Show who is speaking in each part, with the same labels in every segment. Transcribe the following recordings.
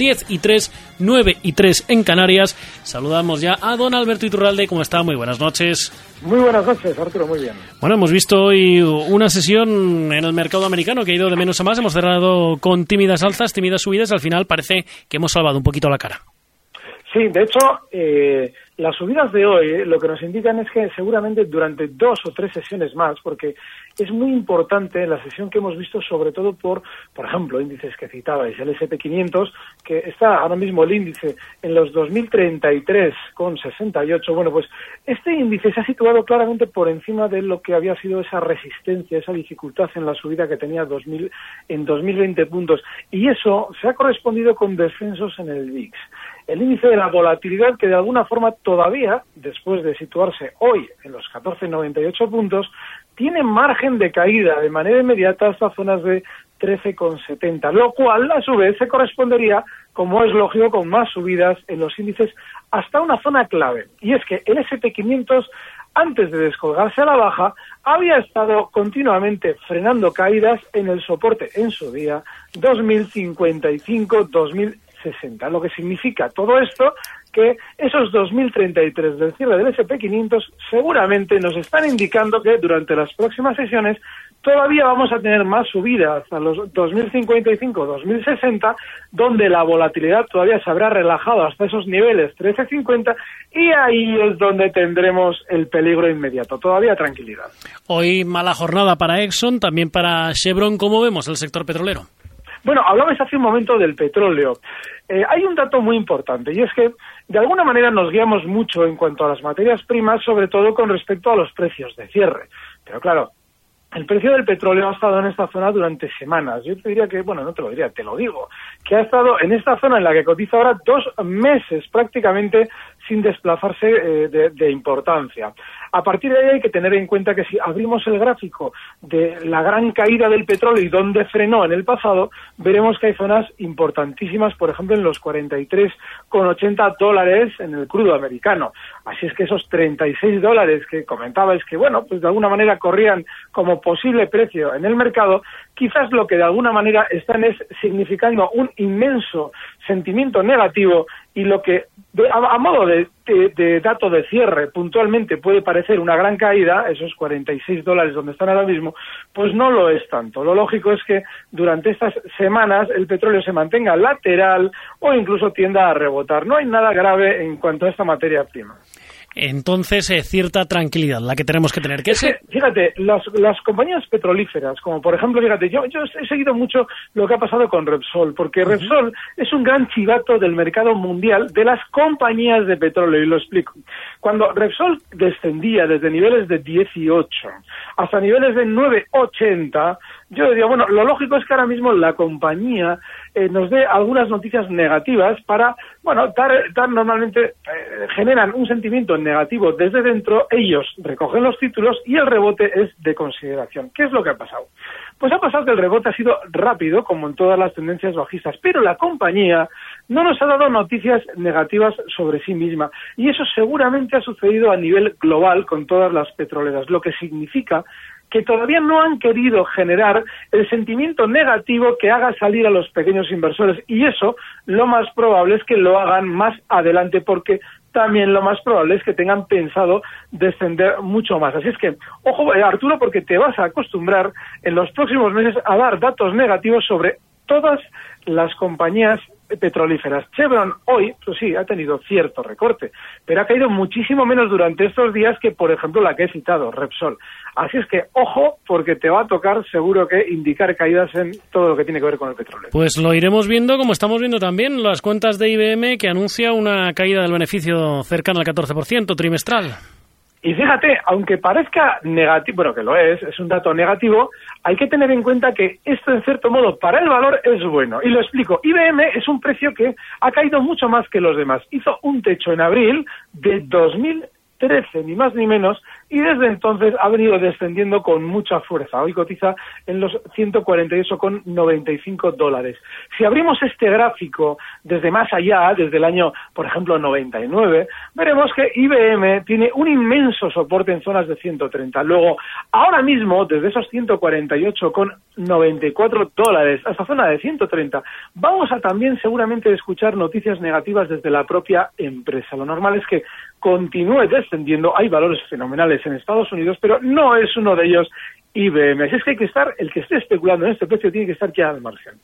Speaker 1: 10 y 3, 9 y 3 en Canarias. Saludamos ya a don Alberto Iturralde. ¿Cómo está? Muy buenas noches.
Speaker 2: Muy buenas noches, Arturo, muy bien.
Speaker 1: Bueno, hemos visto hoy una sesión en el mercado americano que ha ido de menos a más. Hemos cerrado con tímidas alzas, tímidas subidas. Al final parece que hemos salvado un poquito la cara.
Speaker 2: Sí, de hecho, eh, las subidas de hoy eh, lo que nos indican es que seguramente durante dos o tres sesiones más, porque es muy importante la sesión que hemos visto, sobre todo por, por ejemplo, índices que citabais, el SP500, que está ahora mismo el índice en los 2033,68. Bueno, pues este índice se ha situado claramente por encima de lo que había sido esa resistencia, esa dificultad en la subida que tenía 2000, en 2020 puntos. Y eso se ha correspondido con descensos en el VIX el índice de la volatilidad que de alguna forma todavía, después de situarse hoy en los 14,98 puntos, tiene margen de caída de manera inmediata hasta zonas de 13,70, lo cual a su vez se correspondería, como es lógico, con más subidas en los índices hasta una zona clave. Y es que el SP500 antes de descolgarse a la baja, había estado continuamente frenando caídas en el soporte en su día 2055 2000 60. Lo que significa todo esto que esos 2.033 del cierre del SP500 seguramente nos están indicando que durante las próximas sesiones todavía vamos a tener más subidas a los 2055-2060, donde la volatilidad todavía se habrá relajado hasta esos niveles 13.50 y ahí es donde tendremos el peligro inmediato. Todavía tranquilidad.
Speaker 1: Hoy mala jornada para Exxon, también para Chevron. ¿Cómo vemos el sector petrolero?
Speaker 2: Bueno, hablabas hace un momento del petróleo. Eh, hay un dato muy importante y es que de alguna manera nos guiamos mucho en cuanto a las materias primas, sobre todo con respecto a los precios de cierre. Pero claro, el precio del petróleo ha estado en esta zona durante semanas. Yo te diría que, bueno, no te lo diría, te lo digo, que ha estado en esta zona en la que cotiza ahora dos meses prácticamente sin desplazarse eh, de, importancia. A partir de ahí hay que tener en cuenta que si abrimos el gráfico de la gran caída del petróleo y dónde frenó en el pasado, veremos que hay zonas importantísimas, por ejemplo, en los 43,80 dólares en el crudo americano. Así es que esos 36 dólares que comentabais que, bueno, pues de alguna manera corrían como posible precio en el mercado, quizás lo que de alguna manera están es significando un inmenso sentimiento negativo y lo que a, modo de, dato de cierre puntualmente puede parecer una gran caída, esos 46 dólares donde están ahora mismo, pues no lo es tanto. Lo lógico es que durante estas semanas el petróleo se mantenga lateral o incluso tienda a rebotar. No hay nada grave en cuanto a esta materia prima.
Speaker 1: Entonces, eh, cierta tranquilidad la que tenemos que tener.
Speaker 2: ¿Qué es fíjate, las, las, compañías petrolíferas, como por ejemplo, fíjate, yo, yo he seguido mucho lo que ha pasado con Repsol, porque Repsol es un gran chivato del mercado mundial de las compañías de petróleo, y lo explico. Cuando Repsol descendía desde niveles de 18 hasta niveles de 9,80, yo diría, bueno, lo lógico es que ahora mismo la compañía eh, nos dé algunas noticias negativas para, bueno, dar, normalmente, eh, generan un sentimiento negativo desde dentro, ellos recogen los títulos y el rebote es de consideración. ¿Qué es lo que ha pasado? Pues ha pasado que el rebote ha sido rápido, como en todas las tendencias bajistas, pero la compañía no nos ha dado noticias negativas sobre sí misma. Y eso seguramente ha sucedido a nivel global con todas las petroleras, lo que significa que todavía no han querido generar el sentimiento negativo que haga salir a los pequeños inversores. Y eso lo más probable es que lo hagan más adelante porque también lo más probable es que tengan pensado descender mucho más. Así es que, ojo, eh, Arturo, porque te vas a acostumbrar en los próximos meses a dar datos negativos sobre todas las compañías petrolíferas. Chevron hoy, pues sí, ha tenido cierto recorte, pero ha caído muchísimo menos durante estos días que, por ejemplo, la que he citado, Repsol. Así es que, ojo, porque te va a tocar seguro que indicar caídas en todo lo que tiene que ver con el petróleo.
Speaker 1: Pues lo iremos viendo, como estamos viendo también las cuentas de IBM que anuncia una caída del beneficio cercana al 14% trimestral.
Speaker 2: Y fíjate, aunque parezca negativo, bueno, que lo es, es un dato negativo, hay que tener en cuenta que esto, en cierto modo, para el valor es bueno. Y lo explico. IBM es un precio que ha caído mucho más que los demás. Hizo un techo en abril de 2.000 13, ni más ni menos, y desde entonces ha venido descendiendo con mucha fuerza. Hoy cotiza en los 148,95 dólares. Si abrimos este gráfico desde más allá, desde el año, por ejemplo, 99, veremos que IBM tiene un inmenso soporte en zonas de 130. Luego, ahora mismo, desde esos 148,94 dólares hasta zona de 130, vamos a también seguramente escuchar noticias negativas desde la propia empresa. Lo normal es que continúe descendiendo. Hay valores fenomenales en Estados Unidos, pero no es uno de ellos IBM. Así es que hay que estar, el que esté especulando en este precio tiene que estar ya al margen.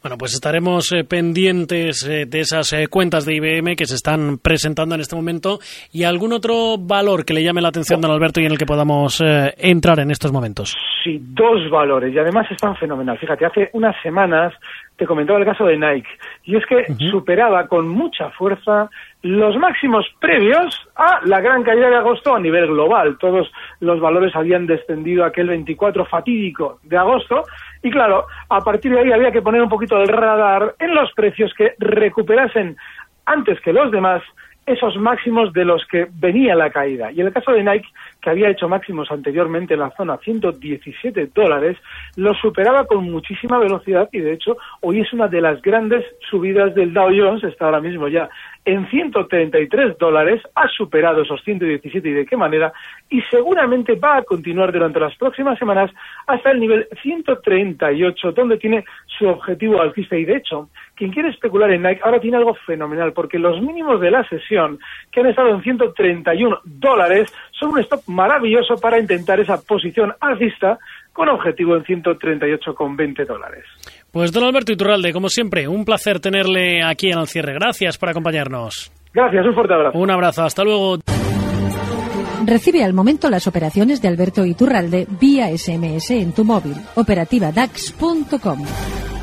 Speaker 1: Bueno, pues estaremos eh, pendientes eh, de esas eh, cuentas de IBM que se están presentando en este momento y algún otro valor que le llame la atención, don Alberto, y en el que podamos entrar en estos momentos.
Speaker 2: Sí, dos valores y además están fenomenal. Fíjate, hace unas semanas te comentaba el caso de Nike y es que superaba con mucha fuerza los máximos previos a la gran caída de agosto a nivel global. Todos los valores habían descendido aquel 24 fatídico de agosto y claro, a partir de ahí había que poner un poquito el radar en los precios que recuperasen antes que los demás esos máximos de los que venía la caída. Y en el caso de Nike, que había hecho máximos anteriormente en la zona 117 dólares, lo superaba con muchísima velocidad y de hecho hoy es una de las grandes subidas del Dow Jones, está ahora mismo ya en 133 dólares, ha superado esos 117 y de qué manera, y seguramente va a continuar durante las próximas semanas hasta el nivel 138, donde tiene su objetivo alcista. Y de hecho, quien quiere especular en Nike ahora tiene algo fenomenal, porque los mínimos de la sesión, que han estado en 131 dólares, son un stop maravilloso para intentar esa posición alcista con objetivo en 138,20 dólares.
Speaker 1: Pues don Alberto Iturralde, como siempre, un placer tenerle aquí en el cierre. Gracias por acompañarnos.
Speaker 2: Gracias, un fuerte abrazo.
Speaker 1: Un abrazo, hasta luego.
Speaker 3: Recibe al momento las operaciones de Alberto Iturralde vía SMS en tu móvil. Operativa DAX.com.